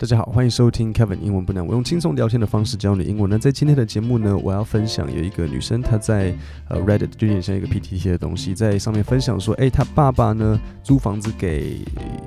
大家好，欢迎收听 Kevin 英文不难。我用轻松聊天的方式教你英文。那在今天的节目呢，我要分享有一个女生，她在呃 Reddit 就有点像一个 PTT 的东西，在上面分享说，诶，她爸爸呢租房子给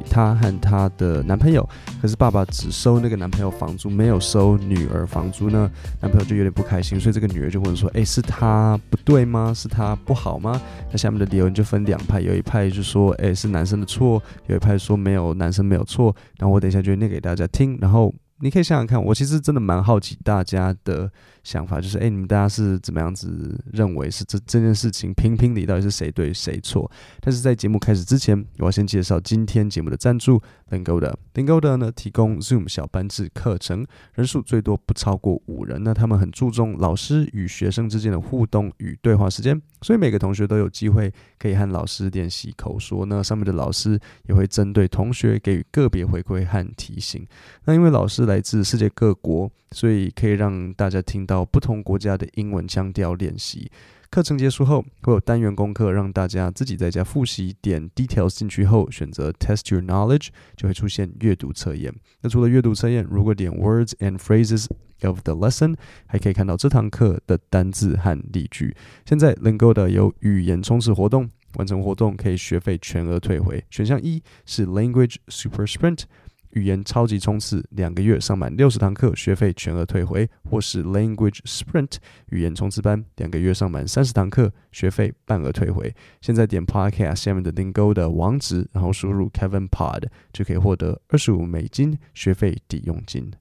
她和她的男朋友，可是爸爸只收那个男朋友房租，没有收女儿房租呢，男朋友就有点不开心，所以这个女儿就问说，诶，是他不对吗？是他不好吗？那下面的留言就分两派，有一派就说，诶，是男生的错，有一派说没有，男生没有错。然后我等一下就念给大家听。然后你可以想想看，我其实真的蛮好奇大家的想法，就是哎，你们大家是怎么样子认为是这这件事情评评理到底是谁对谁错？但是在节目开始之前，我要先介绍今天节目的赞助。Lingoda Lingoda 呢，提供 Zoom 小班制课程，人数最多不超过五人。那他们很注重老师与学生之间的互动与对话时间，所以每个同学都有机会可以和老师练习口说。那上面的老师也会针对同学给予个别回馈和提醒。那因为老师来来自世界各国，所以可以让大家听到不同国家的英文腔调练习。课程结束后会有单元功课，让大家自己在家复习。点 details 进去后，选择 test your knowledge，就会出现阅读测验。那除了阅读测验，如果点 words and phrases of the lesson，还可以看到这堂课的单字和例句。现在 Lingoda 有语言冲刺活动，完成活动可以学费全额退回。选项一是 language super sprint。语言超级冲刺，两个月上满六十堂课，学费全额退回；或是 Language Sprint 语言冲刺班，两个月上满三十堂课，学费半额退回。现在点 Podcast 下面的订 i n g o 的网址，然后输入 Kevin Pod，就可以获得二十五美金学费抵用金。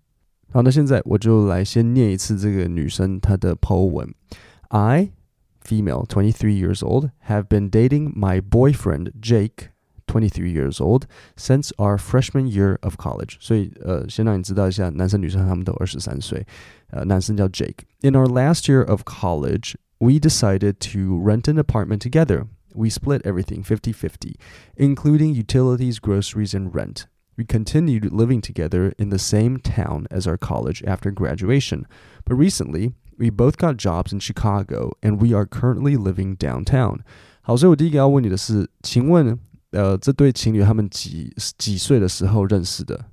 好，那现在我就来先念一次这个女生她的 Po 文，I。Female, 23 years old, have been dating my boyfriend Jake Twenty-three years old since our freshman year of college。所以，呃，先让你知道一下，男生女生他们都二十三岁。呃，男生叫 Jake。In our last year of college, we decided to rent an apartment together. We split everything fifty-fifty, including utilities, groceries, and rent. We continued living together in the same town as our college after graduation. But recently, we both got jobs in Chicago, and we are currently living downtown. 好，所以我第一个要问你的是，请问？ 呃，这对情侣他们几几岁的时候认识的？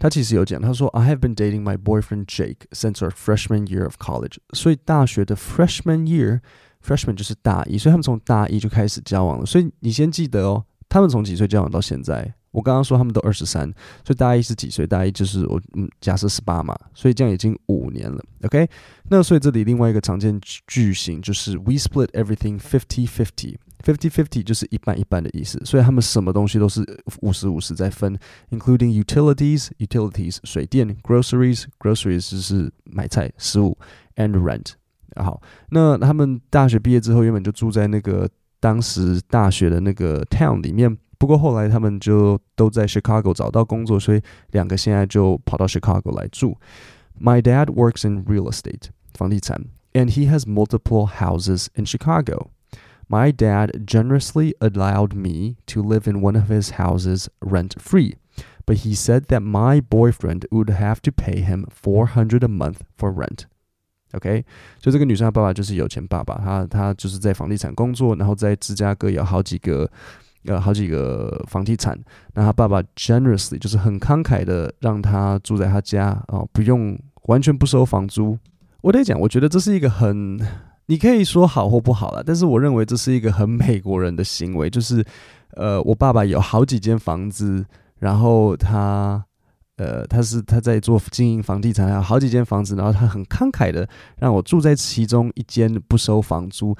他其实有讲，他说：“I have been dating my boyfriend Jake since our freshman year of college。”所以大学的 freshman year，freshman 就是大一，所以他们从大一就开始交往了。所以你先记得哦，他们从几岁交往到现在？我刚刚说他们都二十三，所以大一是几岁？大一就是我嗯，假设十八嘛，所以这样已经五年了。OK，那所以这里另外一个常见句型就是 “We split everything fifty fifty”。Fifty-fifty 就是一半一半的意思，所以他们什么东西都是五十五十在分，including utilities，utilities 水电，groceries，groceries 就是买菜食物，and rent。好，那他们大学毕业之后，原本就住在那个当时大学的那个 town 里面，不过后来他们就都在 Chicago 找到工作，所以两个现在就跑到 Chicago 来住。My dad works in real estate 房地产，and he has multiple houses in Chicago。 My dad generously allowed me to live in one of his houses rent free, but he said that my boyfriend would have to pay him four hundred a month for rent. OK，所以这个女生的爸爸就是有钱爸爸，他他就是在房地产工作，然后在芝加哥有好几个呃好几个房地产，那他爸爸 generously 就是很慷慨的让他住在他家哦，不用完全不收房租。我得讲，我觉得这是一个很。 你可以说好或不好啦，但是我认为这是一个很美国人的行为，就是，呃，我爸爸有好几间房子，然后他，呃，他是他在做经营房地产，还有好几间房子，然后他很慷慨的让我住在其中一间不收房租，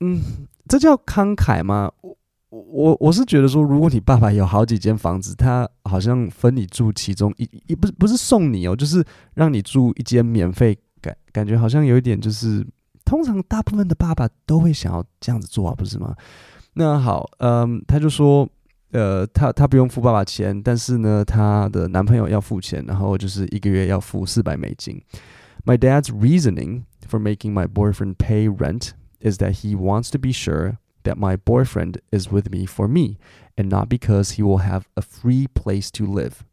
嗯，这叫慷慨吗？我我我是觉得说，如果你爸爸有好几间房子，他好像分你住其中一，也不是不是送你哦，就是让你住一间免费，感感觉好像有一点就是。通常大部分的爸爸都会想要这样子做啊，不是吗？那好，嗯，他就说，呃，他他不用付爸爸钱，但是呢，他的男朋友要付钱，然后就是一个月要付四百美金。My dad's reasoning for making my boyfriend pay rent is that he wants to be sure that my boyfriend is with me for me, and not because he will have a free place to live.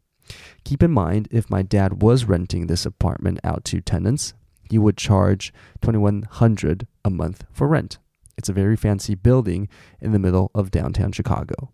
Keep in mind, if my dad was renting this apartment out to tenants. You would charge twenty one hundred a month for rent. It's a very fancy building in the middle of downtown Chicago.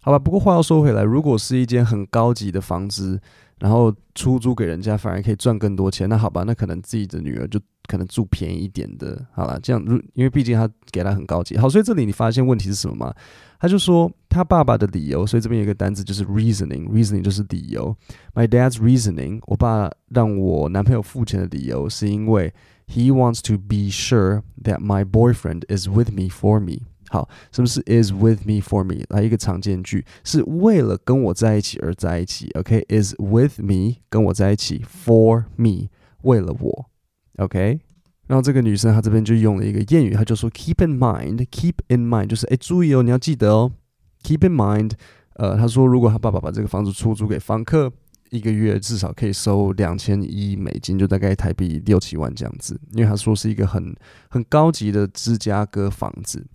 好吧，不过话又说回来，如果是一间很高级的房子， 然后出租给人家反而可以赚更多钱。那好吧，那可能自己的女儿就可能住便宜一点的，好了，这样，因为毕竟他给他很高级。好，所以这里你发现问题是什么吗？他就说他爸爸的理由，所以这边有一个单字就是 reasoning，reasoning 就是理由。My dad's reasoning，我爸让我男朋友付钱的理由是因为 he wants to be sure that my boyfriend is with me for me。好，什么是 is with me for me？来一个常见句，是为了跟我在一起而在一起。OK，is、with me 跟我在一起 for me 为了我。OK。然后这个女生她这边就用了一个谚语，她就说 keep in mind，keep in mind 就是哎注意哦，你要记得哦，keep in mind。呃，她说如果她爸爸把这个房子出租给房客，一个月至少可以收两千一美金，就大概台币六七万这样子。因为她说是一个很很高级的芝加哥房子。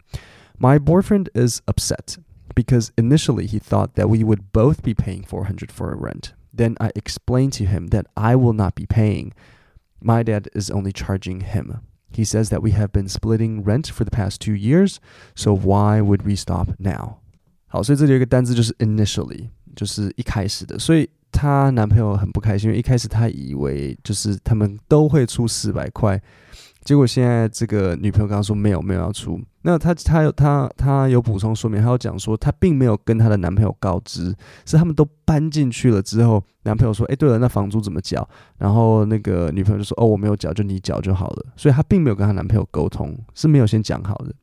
My boyfriend is upset because initially he thought that we would both be paying four hundred for a rent. Then I explained to him that I will not be paying. My dad is only charging him. He says that we have been splitting rent for the past two years, so why would we stop now? 好，所以这里有一个单字就是 initially，就是一开始的。所以她男朋友很不开心，因为一开始他以为就是他们都会出四百块。 结果现在这个女朋友刚刚说没有没有要出，那她她有她她有补充说明，她有讲说她并没有跟她的男朋友告知，是他们都搬进去了之后，男朋友说，哎，对了，那房租怎么缴？然后那个女朋友就说，哦，我没有缴，就你缴就好了。所以她并没有跟她男朋友沟通，是没有先讲好的。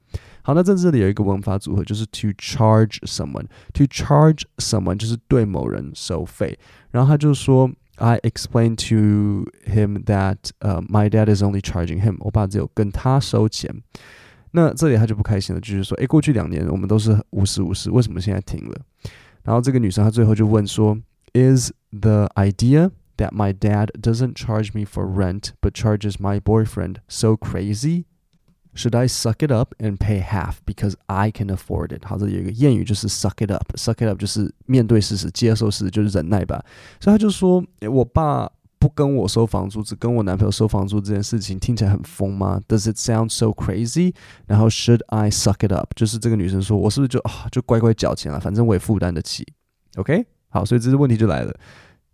好，那在这里有一个文法组合，就是 to charge someone，to charge someone 就是对某人收费，然后他就说。I explained to him that, uh, my dad is only charging him. 我爸只有跟他收钱。那这里他就不开心了，就是说，诶，过去两年我们都是五十五十，为什么现在停了？然后这个女生她最后就问说，Is the idea that my dad doesn't charge me for rent but charges my boyfriend so crazy? Should I suck it up and pay half because I can afford it？好，这里有一个谚语，就是 suck it up，suck it up 就是面对事实、接受事实，就是忍耐吧。所以他就说，我爸不跟我收房租，只跟我男朋友收房租这件事情听起来很疯吗？Does it sound so crazy？然后 Should I suck it up？就是这个女生说，我是不是就啊就乖乖缴钱了？反正我也负担得起。OK，好，所以这是问题就来了。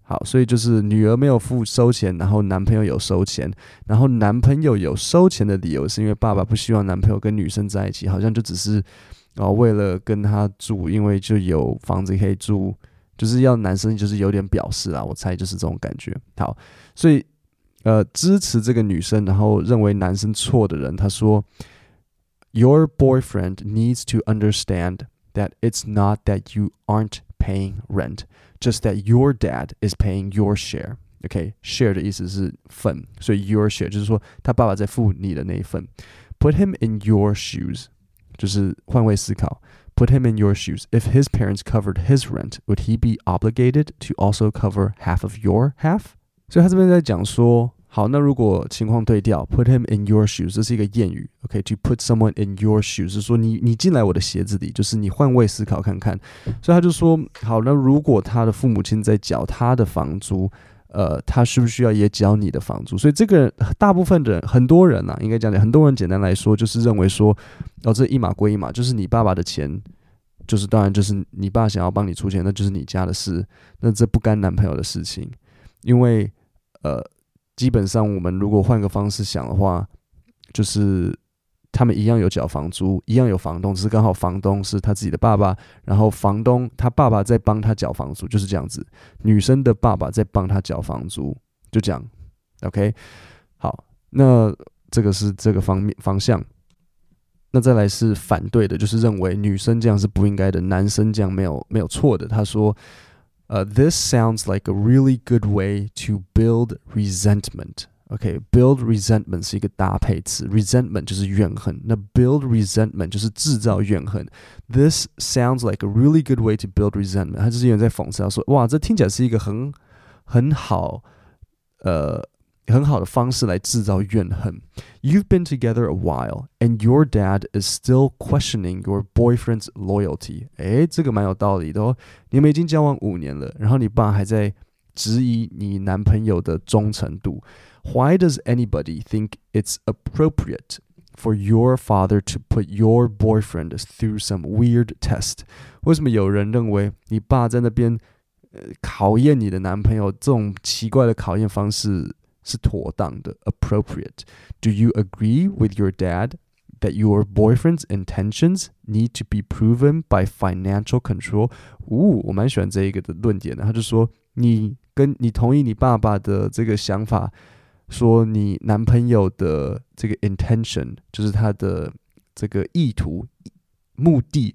好，所以就是女儿没有付收钱，然后男朋友有收钱，然后男朋友有收钱的理由是因为爸爸不希望男朋友跟女生在一起，好像就只是哦为了跟他住，因为就有房子可以住，就是要男生就是有点表示啦，我猜就是这种感觉。好，所以呃支持这个女生，然后认为男生错的人，他说，Your boyfriend needs to understand that it's not that you aren't paying rent. Just that your dad is paying your share. Okay, share 的意思是份，所以 your share 就是说他爸爸在付你的那一份。Put him in your shoes，就是换位思考。Put him in your shoes. If his parents covered his rent, would he be obligated to also cover half of your half? 所以他这边在讲说。 好，那如果情况对调，put him in your shoes，这是一个谚语，OK？To、put someone in your shoes 是说你你进来我的鞋子里，就是你换位思考看看。所以他就说，好，那如果他的父母亲在缴他的房租，呃，他需不需要也缴你的房租？所以这个大部分的人，很多人啊，应该讲讲，很多人简单来说就是认为说，哦，这一码归一码，就是你爸爸的钱，就是当然就是你爸想要帮你出钱，那就是你家的事，那这不干男朋友的事情，因为呃。基本上，我们如果换个方式想的话，就是他们一样有缴房租，一样有房东，只是刚好房东是他自己的爸爸，然后房东他爸爸在帮他缴房租，就是这样子。女生的爸爸在帮他缴房租，就这样。OK，好，那这个是这个方面方向。那再来是反对的，就是认为女生这样是不应该的，男生这样没有没有错的。他说。呃、uh,，this sounds like a really good way to build resentment. OK，build、okay, resentment 是一个搭配词，resentment 就是怨恨，那 build resentment 就是制造怨恨。This sounds like a really good way to build resentment。他就是有人在讽刺他说，哇，这听起来是一个很很好，呃。 很好的方式来制造怨恨。You've been together a while, and your dad is still questioning your boyfriend's loyalty。诶，这个蛮有道理的哦。你们已经交往五年了，然后你爸还在质疑你男朋友的忠诚度。Why does anybody think it's appropriate for your father to put your boyfriend through some weird test？为什么有人认为你爸在那边？ 考验你的男朋友这种奇怪的考验方式 是妥当的，appropriate。Do you agree with your dad that your boyfriend's intentions need to be proven by financial control？呜、哦，我蛮喜欢这一个的论点的。他就说，你跟你同意你爸爸的这个想法，说你男朋友的这个 intention 就是他的这个意图、目的。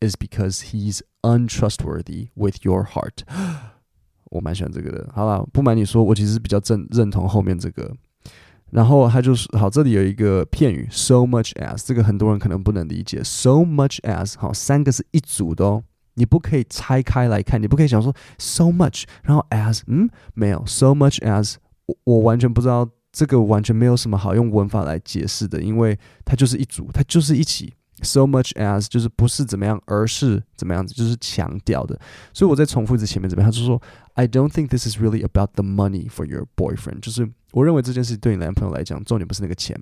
is because he's untrustworthy with your heart，我蛮喜欢这个的。好了，不瞒你说，我其实比较正认同后面这个。然后他就是好，这里有一个片语，so much as，这个很多人可能不能理解。so much as，好，三个是一组的哦，你不可以拆开来看，你不可以想说 so much，然后 as，嗯，没有，so much as，我我完全不知道这个完全没有什么好用文法来解释的，因为它就是一组，它就是一起。So much as 就是不是怎么样，而是怎么样子，就是强调的。所以我再重复一次前面这边，他就说，I don't think this is really about the money for your boyfriend。就是我认为这件事对你男朋友来讲，重点不是那个钱。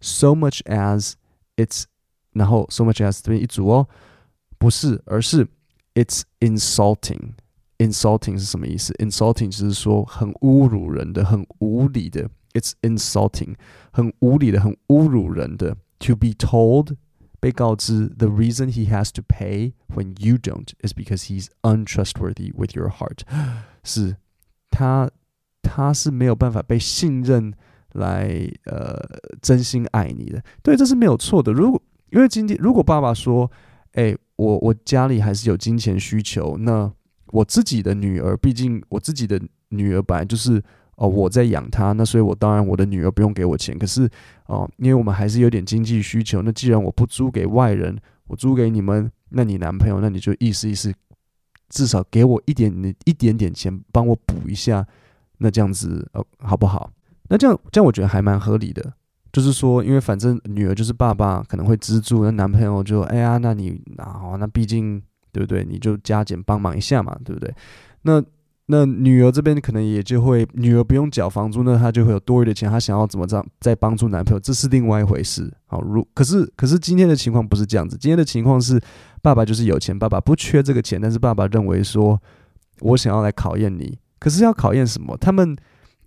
So much as it's，然后 so much as 这边一组哦，不是，而是 it's insulting。Insulting 是什么意思？Insulting 就是说很侮辱人的，很无理的。It's insulting，很无理的，很侮辱人的。To be told。 被告知，the reason he has to pay when you don't is because he's untrustworthy with your heart，是他他是没有办法被信任来呃真心爱你的，对，这是没有错的。如果因为今天如果爸爸说，哎，我我家里还是有金钱需求，那我自己的女儿，毕竟我自己的女儿本来就是。哦，我在养他，那所以我当然我的女儿不用给我钱。可是哦，因为我们还是有点经济需求，那既然我不租给外人，我租给你们，那你男朋友，那你就意思意思，至少给我一点一点点钱，帮我补一下，那这样子哦，好不好？那这样这样我觉得还蛮合理的，就是说，因为反正女儿就是爸爸可能会资助，那男朋友就哎呀，那你啊，那毕竟对不对？你就加减帮忙一下嘛，对不对？那。那女儿这边可能也就会，女儿不用缴房租，那她就会有多余的钱，她想要怎么着再帮助男朋友，这是另外一回事。好，如可是可是今天的情况不是这样子，今天的情况是爸爸就是有钱，爸爸不缺这个钱，但是爸爸认为说，我想要来考验你，可是要考验什么？他们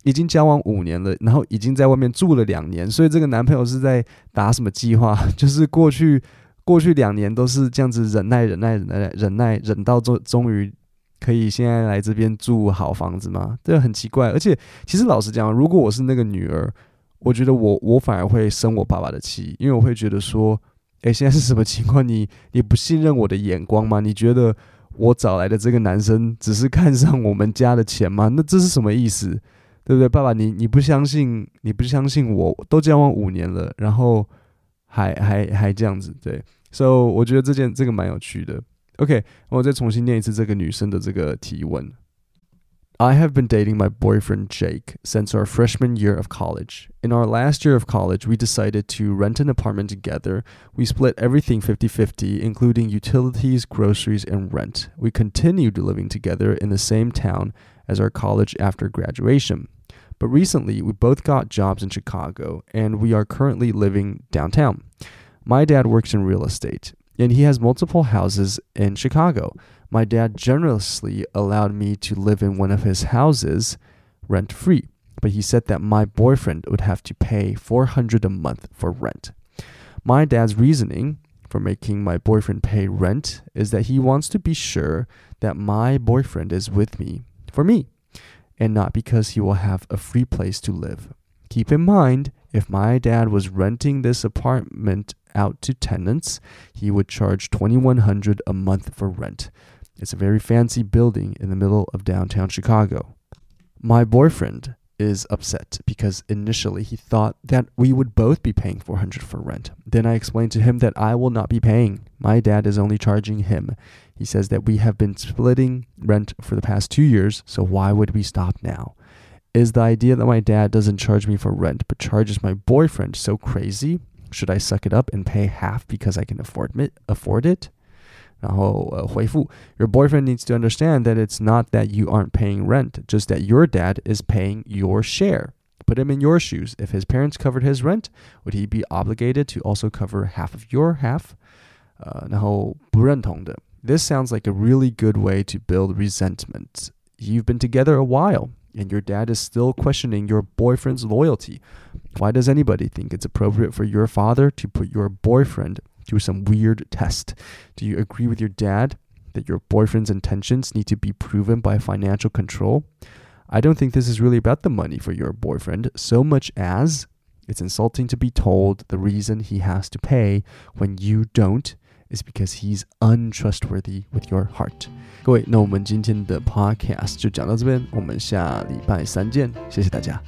已经交往五年了，然后已经在外面住了两年，所以这个男朋友是在打什么计划？就是过去过去两年都是这样子忍耐忍耐忍耐忍耐忍到终终于。可以现在来这边住好房子吗？这很奇怪。而且，其实老实讲，如果我是那个女儿，我觉得我我反而会生我爸爸的气，因为我会觉得说，诶，现在是什么情况？你你不信任我的眼光吗？你觉得我找来的这个男生只是看上我们家的钱吗？那这是什么意思？对不对？爸爸，你你不相信，你不相信我都交往五年了，然后还还还这样子，对。所以我觉得这件这个蛮有趣的。OK，我再重新念一次这个女生的这个提问。I have been dating my boyfriend Jake since our freshman year of college. In our last year of college, we decided to rent an apartment together. We split everything 50-50, including utilities, groceries, and rent. We continued living together in the same town as our college after graduation. But recently, we both got jobs in Chicago, and we are currently living downtown. My dad works in real estate and he has multiple houses in Chicago. My dad generously allowed me to live in one of his houses rent free, but he said that my boyfriend would have to pay 400 a month for rent. My dad's reasoning for making my boyfriend pay rent is that he wants to be sure that my boyfriend is with me for me and not because he will have a free place to live. Keep in mind, if my dad was renting this apartment out to tenants, he would charge 2100 a month for rent. It's a very fancy building in the middle of downtown Chicago. My boyfriend is upset because initially he thought that we would both be paying 400 for rent. Then I explained to him that I will not be paying. My dad is only charging him. He says that we have been splitting rent for the past two years, so why would we stop now? Is the idea that my dad doesn't charge me for rent but charges my boyfriend so crazy? Should I suck it up and pay half because I can afford it? Afford it? 然后呃回复 Your boyfriend needs to understand that it's not that you aren't paying rent, just that your dad is paying your share. Put him in your shoes. If his parents covered his rent, would he be obligated to also cover half of your half? 呃，然后不认同的 this sounds like a really good way to build resentment. You've been together a while, and your dad is still questioning your boyfriend's loyalty. Why does anybody think it's appropriate for your father to put your boyfriend through some weird test? Do you agree with your dad that your boyfriend's intentions need to be proven by financial control? I don't think this is really about the money for your boyfriend so much as it's insulting to be told the reason he has to pay when you don't is because he's untrustworthy with your heart。各位，那我们今天的 podcast 就讲到这边，我们下礼拜三见，谢谢大家。